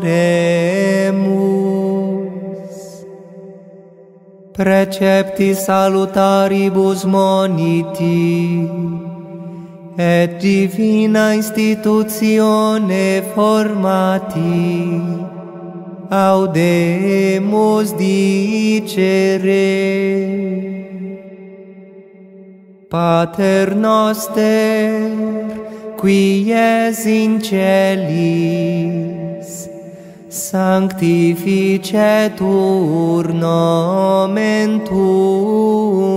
oremus. Precepti salutaribus moniti, et divina institutione formati, audemus dicere. Pater noster, qui es in celis, sanctificetur nomen tuum,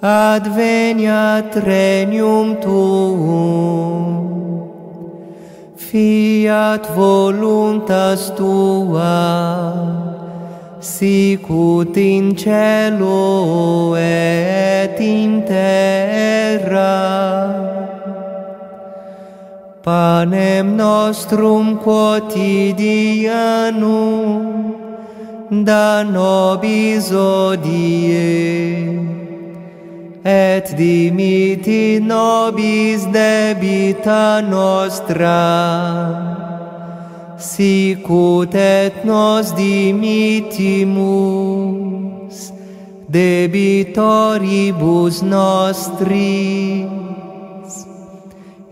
adveniat regnum tuum, fiat voluntas tua, sicut in cielo et in terra, panem nostrum quotidianum da nobis odie. Et dimiti nobis debita nostra sicut et nos dimittimus debitoribus nostris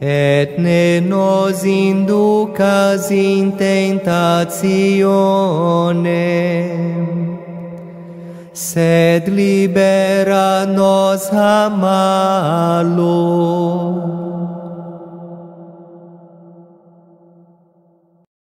et ne nos inducas in tentationem, sed libera nos a malo.